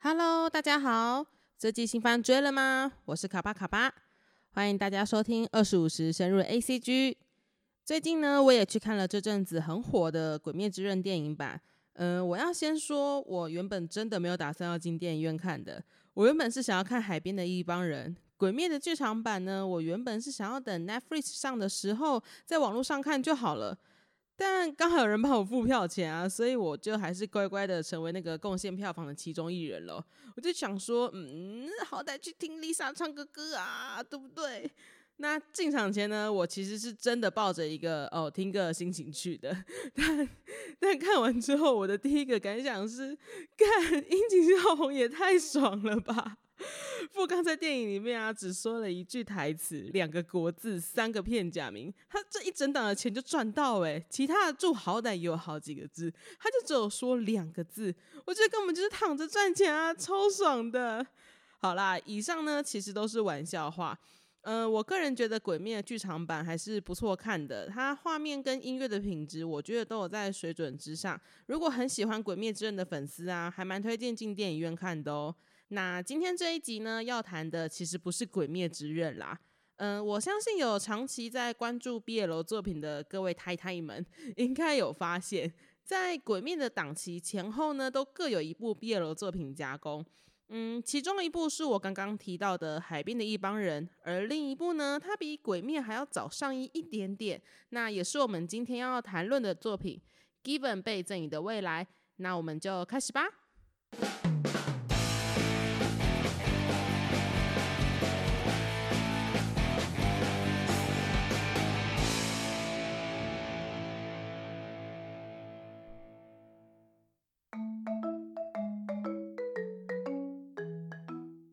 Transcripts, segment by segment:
Hello，大家好，这季新番追了吗？我是卡巴卡巴，欢迎大家收听二十五时深入 A C G。最近呢，我也去看了这阵子很火的《鬼灭之刃》电影版。嗯，我要先说，我原本真的没有打算要进电影院看的。我原本是想要看《海边的一帮人》《鬼灭》的剧场版呢。我原本是想要等 Netflix 上的时候，在网络上看就好了。但刚好有人帮我付票钱啊，所以我就还是乖乖的成为那个贡献票房的其中一人了。我就想说，嗯，好歹去听 Lisa 唱个歌啊，对不对？那进场前呢，我其实是真的抱着一个哦听歌的心情去的。但但看完之后，我的第一个感想是，看樱井孝宏也太爽了吧！富刚在电影里面啊，只说了一句台词，两个国字，三个片假名，他这一整档的钱就赚到哎！其他的住好歹也有好几个字，他就只有说两个字，我觉得根本就是躺着赚钱啊，超爽的。好啦，以上呢其实都是玩笑话。嗯，我个人觉得《鬼灭》剧场版还是不错看的，它画面跟音乐的品质，我觉得都有在水准之上。如果很喜欢《鬼灭之刃》的粉丝啊，还蛮推荐进电影院看的哦。那今天这一集呢，要谈的其实不是《鬼灭之刃》啦。嗯，我相信有长期在关注 BL 作品的各位太太们，应该有发现，在《鬼灭》的档期前后呢，都各有一部 BL 作品加工。嗯，其中一部是我刚刚提到的《海边的一帮人》，而另一部呢，它比《鬼灭》还要早上映一点点。那也是我们今天要谈论的作品《Given 被赠予的未来》。那我们就开始吧。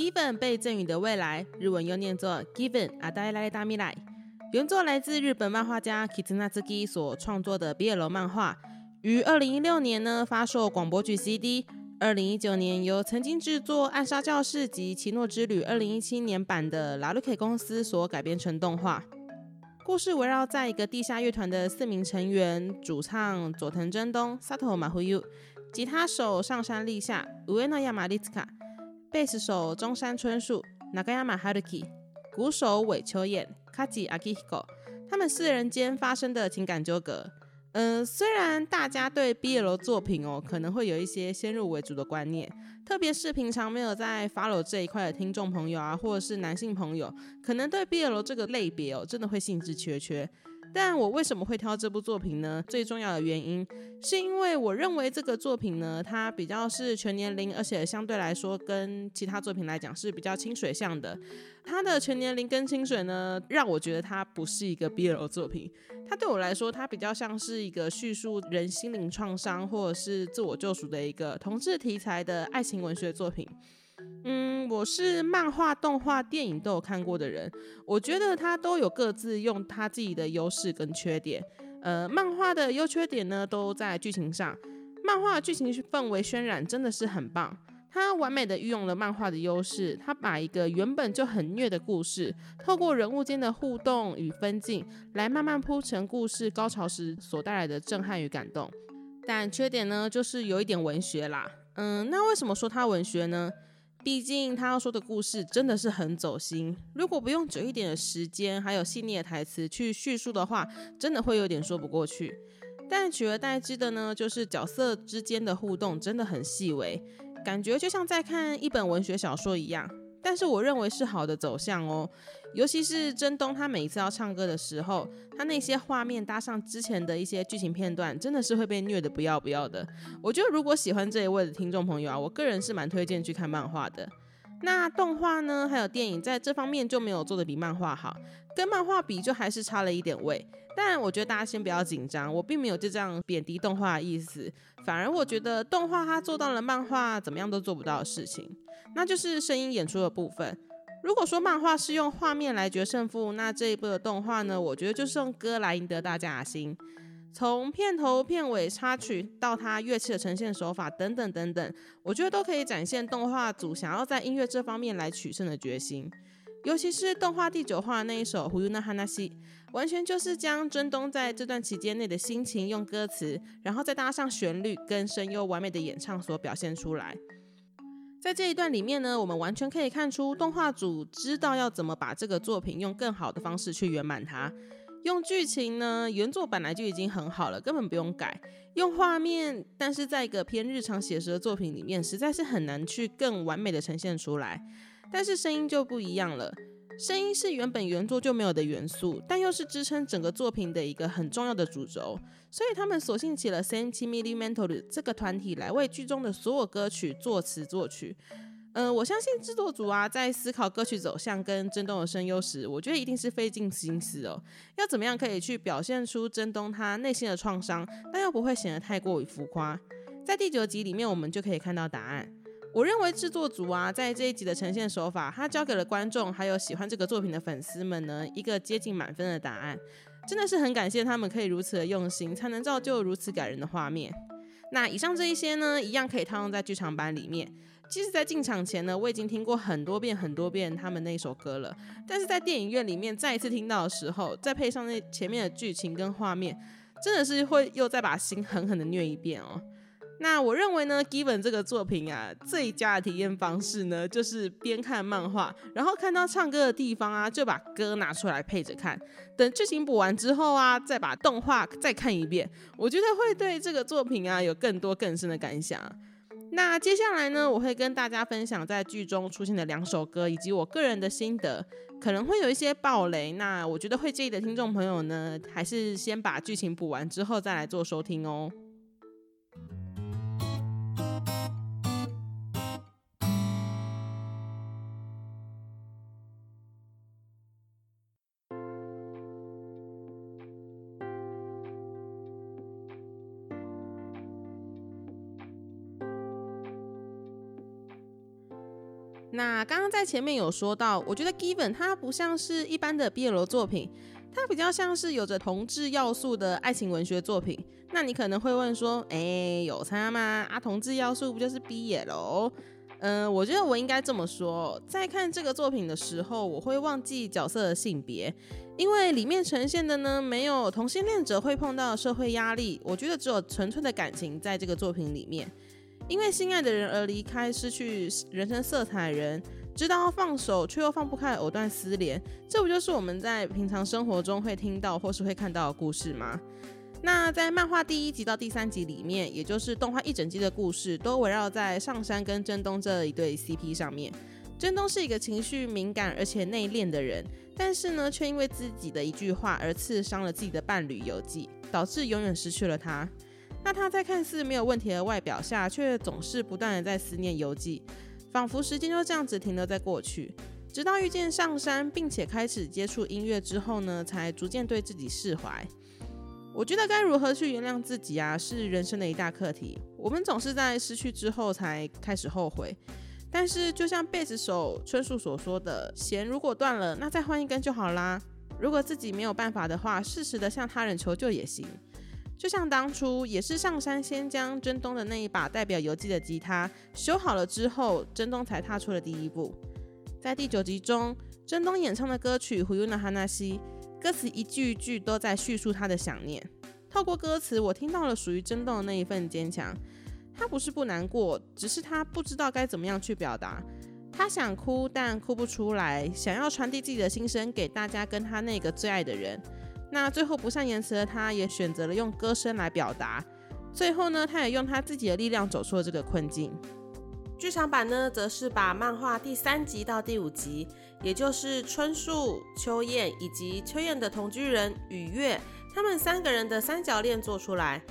Given 被赠予的未来，日文又念作 Given 阿黛拉达米莱。原作来自日本漫画家 Kitsunazuki 所创作的 BL 漫画，于二零一六年呢发售广播剧 CD。二零一九年由曾经制作《暗杀教室》及《奇诺之旅》二零一七年版的 l a l k 公司所改编成动画。故事围绕在一个地下乐团的四名成员：主唱佐藤真冬、Sato Mahuyu，吉他手上山立夏、Ueno Yamaliska）。贝斯手中山春树、Nagayama Haruki，鼓手尾秋彦、Kaji Akihiko，他们四人间发生的情感纠葛。嗯，虽然大家对 BL 作品哦可能会有一些先入为主的观念，特别是平常没有在 follow 这一块的听众朋友啊，或者是男性朋友，可能对 BL 这个类别哦真的会兴致缺缺。但我为什么会挑这部作品呢？最重要的原因是因为我认为这个作品呢，它比较是全年龄，而且相对来说跟其他作品来讲是比较清水向的。它的全年龄跟清水呢，让我觉得它不是一个 BL 作品。它对我来说，它比较像是一个叙述人心灵创伤或者是自我救赎的一个同志题材的爱情文学作品。嗯，我是漫画、动画、电影都有看过的人，我觉得它都有各自用它自己的优势跟缺点。呃，漫画的优缺点呢都在剧情上，漫画剧情氛围渲染真的是很棒，它完美的运用了漫画的优势，它把一个原本就很虐的故事，透过人物间的互动与分镜，来慢慢铺成故事高潮时所带来的震撼与感动。但缺点呢，就是有一点文学啦。嗯，那为什么说它文学呢？毕竟他要说的故事真的是很走心，如果不用久一点的时间，还有细腻的台词去叙述的话，真的会有点说不过去。但取而代之的呢，就是角色之间的互动真的很细微，感觉就像在看一本文学小说一样。但是我认为是好的走向哦，尤其是真东他每一次要唱歌的时候，他那些画面搭上之前的一些剧情片段，真的是会被虐的不要不要的。我觉得如果喜欢这一位的听众朋友啊，我个人是蛮推荐去看漫画的。那动画呢，还有电影在这方面就没有做的比漫画好，跟漫画比就还是差了一点味。但我觉得大家先不要紧张，我并没有就这样贬低动画的意思，反而我觉得动画它做到了漫画怎么样都做不到的事情，那就是声音演出的部分。如果说漫画是用画面来决胜负，那这一部的动画呢，我觉得就是用歌来赢得大家的心。从片头、片尾、插曲到它乐器的呈现手法等等等等，我觉得都可以展现动画组想要在音乐这方面来取胜的决心。尤其是动画第九话那一首《胡 u 那哈那西》，完全就是将真东在这段期间内的心情用歌词，然后再搭上旋律跟声优完美的演唱所表现出来。在这一段里面呢，我们完全可以看出动画组知道要怎么把这个作品用更好的方式去圆满它。用剧情呢，原作本来就已经很好了，根本不用改。用画面，但是在一个偏日常写实的作品里面，实在是很难去更完美的呈现出来。但是声音就不一样了，声音是原本原作就没有的元素，但又是支撑整个作品的一个很重要的主轴。所以他们索性起了 Sentimental 这个团体来为剧中的所有歌曲作词作曲。嗯，我相信制作组啊，在思考歌曲走向跟真东的声优时，我觉得一定是费尽心思哦，要怎么样可以去表现出真东他内心的创伤，但又不会显得太过于浮夸。在第九集里面，我们就可以看到答案。我认为制作组啊，在这一集的呈现手法，他交给了观众还有喜欢这个作品的粉丝们呢，一个接近满分的答案。真的是很感谢他们可以如此的用心，才能造就如此感人的画面。那以上这一些呢，一样可以套用在剧场版里面。即使在进场前呢，我已经听过很多遍、很多遍他们那首歌了，但是在电影院里面再一次听到的时候，再配上那前面的剧情跟画面，真的是会又再把心狠狠的虐一遍哦。那我认为呢，Given 这个作品啊，最佳的体验方式呢，就是边看漫画，然后看到唱歌的地方啊，就把歌拿出来配着看，等剧情补完之后啊，再把动画再看一遍，我觉得会对这个作品啊有更多更深的感想。那接下来呢，我会跟大家分享在剧中出现的两首歌，以及我个人的心得，可能会有一些暴雷。那我觉得会介意的听众朋友呢，还是先把剧情补完之后再来做收听哦。那刚刚在前面有说到，我觉得《Given》它不像是一般的 BL 作品，它比较像是有着同志要素的爱情文学作品。那你可能会问说，哎，有差吗？啊，同志要素不就是 BL？嗯，我觉得我应该这么说，在看这个作品的时候，我会忘记角色的性别，因为里面呈现的呢，没有同性恋者会碰到社会压力，我觉得只有纯粹的感情在这个作品里面。因为心爱的人而离开，失去人生色彩的，人知道要放手，却又放不开，藕断丝连，这不就是我们在平常生活中会听到或是会看到的故事吗？那在漫画第一集到第三集里面，也就是动画一整季的故事，都围绕在上山跟真东这一对 CP 上面。真东是一个情绪敏感而且内敛的人，但是呢，却因为自己的一句话而刺伤了自己的伴侣游记，导致永远失去了他。那他在看似没有问题的外表下，却总是不断的在思念游记，仿佛时间就这样子停留在过去。直到遇见上山，并且开始接触音乐之后呢，才逐渐对自己释怀。我觉得该如何去原谅自己啊，是人生的一大课题。我们总是在失去之后才开始后悔。但是就像贝斯手春树所说的，弦如果断了，那再换一根就好啦。如果自己没有办法的话，适时的向他人求救也行。就像当初也是上山先将真东的那一把代表游记的吉他修好了之后，真东才踏出了第一步。在第九集中，真东演唱的歌曲《胡尤娜哈纳西》，歌词一句一句都在叙述他的想念。透过歌词，我听到了属于真东的那一份坚强。他不是不难过，只是他不知道该怎么样去表达。他想哭，但哭不出来，想要传递自己的心声给大家，跟他那个最爱的人。那最后不善言辞的他，也选择了用歌声来表达。最后呢，他也用他自己的力量走出了这个困境。剧场版呢，则是把漫画第三集到第五集，也就是春树、秋燕以及秋燕的同居人雨月，他们三个人的三角恋做出来。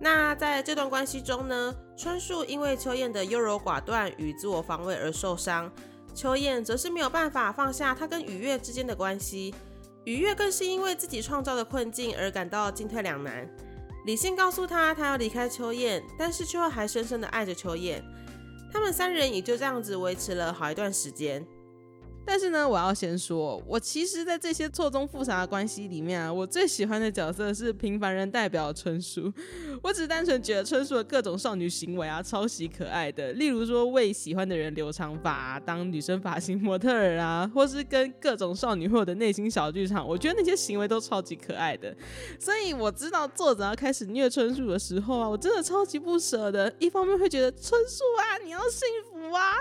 那在这段关系中呢，春树因为秋燕的优柔寡断与自我防卫而受伤，秋燕则是没有办法放下他跟雨月之间的关系。雨月更是因为自己创造的困境而感到进退两难。理性告诉他，他要离开秋燕，但是却又还深深的爱着秋燕。他们三人也就这样子维持了好一段时间。但是呢，我要先说，我其实，在这些错综复杂的关系里面啊，我最喜欢的角色是平凡人代表春树。我只单纯觉得春树的各种少女行为啊，超级可爱的。例如说，为喜欢的人留长发，当女生发型模特儿啊，或是跟各种少女会有的内心小剧场，我觉得那些行为都超级可爱的。所以我知道作者要开始虐春树的时候啊，我真的超级不舍的。一方面会觉得春树啊，你要幸福。啊，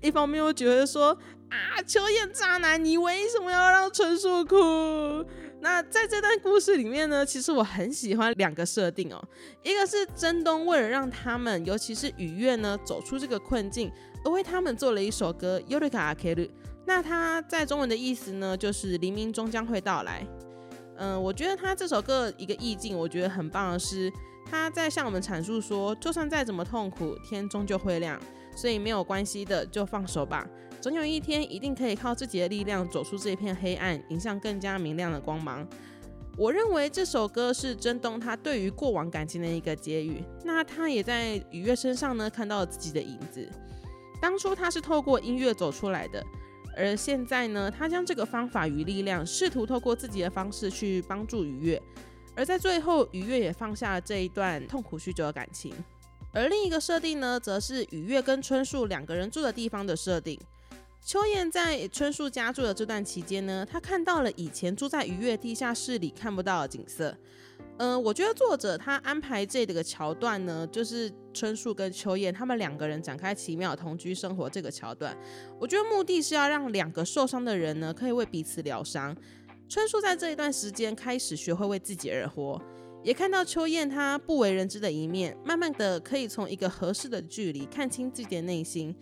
一方面又觉得说啊，秋叶渣男，你为什么要让春树哭？那在这段故事里面呢，其实我很喜欢两个设定哦，一个是真东为了让他们，尤其是雨月呢，走出这个困境，而为他们做了一首歌《尤里卡阿克鲁》。那它在中文的意思呢，就是黎明终将会到来。嗯，我觉得他这首歌一个意境，我觉得很棒的是，他在向我们阐述说，就算再怎么痛苦，天终究会亮，所以没有关系的，就放手吧。总有一天，一定可以靠自己的力量走出这片黑暗，迎向更加明亮的光芒。我认为这首歌是真东他对于过往感情的一个结语。那他也在雨月身上呢看到了自己的影子。当初他是透过音乐走出来的，而现在呢，他将这个方法与力量，试图透过自己的方式去帮助雨月。而在最后，雨月也放下了这一段痛苦许久的感情。而另一个设定呢，则是雨月跟春树两个人住的地方的设定。秋燕在春树家住的这段期间呢，她看到了以前住在愉悦地下室里看不到的景色。嗯，我觉得作者他安排这个桥段呢，就是春树跟秋燕他们两个人展开奇妙同居生活这个桥段。我觉得目的是要让两个受伤的人呢，可以为彼此疗伤。春树在这一段时间开始学会为自己而活，也看到秋燕她不为人知的一面，慢慢的可以从一个合适的距离看清自己的内心。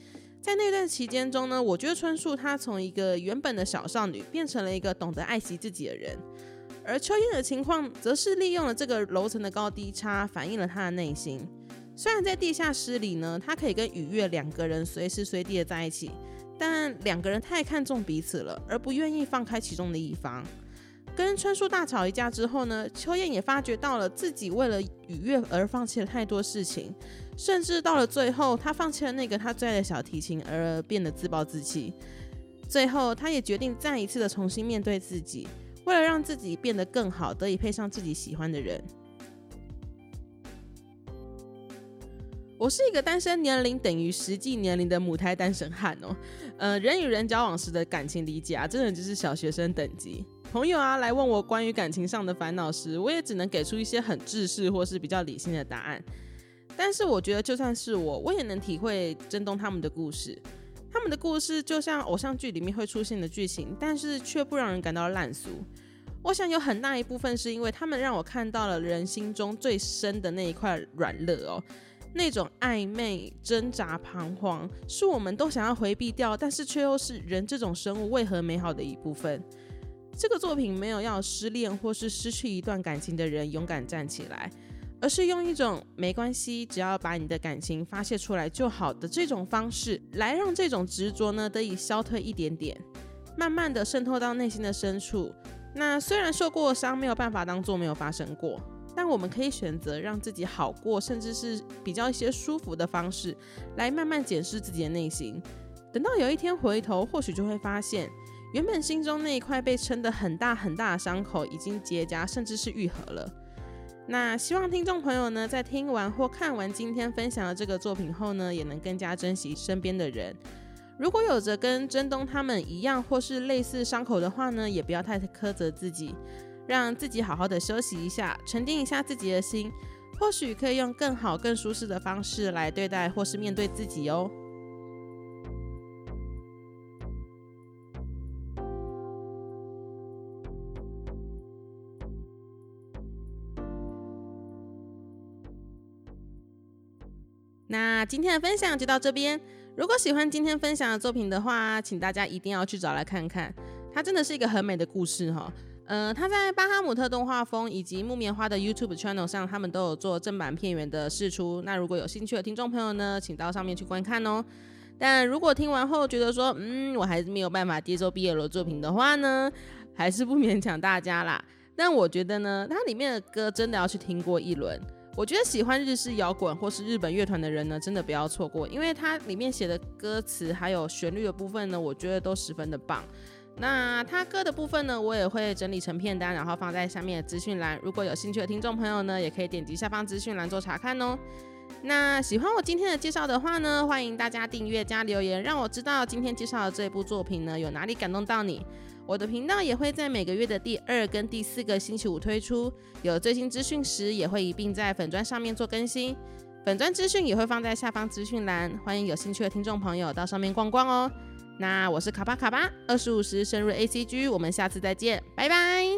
在那段期间中呢，我觉得春树她从一个原本的小少女变成了一个懂得爱惜自己的人，而秋叶的情况则是利用了这个楼层的高低差，反映了她的内心。虽然在地下室里呢，她可以跟雨月两个人随时随地的在一起，但两个人太看重彼此了，而不愿意放开其中的一方。跟春树大吵一架之后呢，秋燕也发觉到了自己为了雨月而放弃了太多事情，甚至到了最后，他放弃了那个他最爱的小提琴，而变得自暴自弃。最后，他也决定再一次的重新面对自己，为了让自己变得更好，得以配上自己喜欢的人。我是一个单身年龄等于实际年龄的母胎单身汉哦，呃，人与人交往时的感情理解啊，真的就是小学生等级。朋友啊，来问我关于感情上的烦恼时，我也只能给出一些很自式或是比较理性的答案。但是我觉得，就算是我，我也能体会真东他们的故事。他们的故事就像偶像剧里面会出现的剧情，但是却不让人感到烂俗。我想有很大一部分是因为他们让我看到了人心中最深的那一块软肋哦，那种暧昧、挣扎、彷徨，是我们都想要回避掉，但是却又是人这种生物为何美好的一部分。这个作品没有要失恋或是失去一段感情的人勇敢站起来，而是用一种没关系，只要把你的感情发泄出来就好的这种方式，来让这种执着呢得以消退一点点，慢慢的渗透到内心的深处。那虽然受过伤没有办法当做没有发生过，但我们可以选择让自己好过，甚至是比较一些舒服的方式，来慢慢检视自己的内心。等到有一天回头，或许就会发现。原本心中那一块被撑得很大很大的伤口已经结痂，甚至是愈合了。那希望听众朋友呢，在听完或看完今天分享的这个作品后呢，也能更加珍惜身边的人。如果有着跟真东他们一样或是类似伤口的话呢，也不要太苛责自己，让自己好好的休息一下，沉淀一下自己的心，或许可以用更好、更舒适的方式来对待或是面对自己哦。那今天的分享就到这边。如果喜欢今天分享的作品的话，请大家一定要去找来看看。它真的是一个很美的故事哈。呃，它在巴哈姆特动画风以及木棉花的 YouTube channel 上，他们都有做正版片源的试出。那如果有兴趣的听众朋友呢，请到上面去观看哦。但如果听完后觉得说，嗯，我还是没有办法接受毕业楼作品的话呢，还是不勉强大家啦。但我觉得呢，它里面的歌真的要去听过一轮。我觉得喜欢日式摇滚或是日本乐团的人呢，真的不要错过，因为它里面写的歌词还有旋律的部分呢，我觉得都十分的棒。那它歌的部分呢，我也会整理成片单，然后放在下面的资讯栏。如果有兴趣的听众朋友呢，也可以点击下方资讯栏做查看哦。那喜欢我今天的介绍的话呢，欢迎大家订阅加留言，让我知道今天介绍的这部作品呢，有哪里感动到你。我的频道也会在每个月的第二跟第四个星期五推出，有最新资讯时也会一并在粉砖上面做更新。粉砖资讯也会放在下方资讯栏，欢迎有兴趣的听众朋友到上面逛逛哦。那我是卡巴卡巴，二十五时深入 A C G，我们下次再见，拜拜。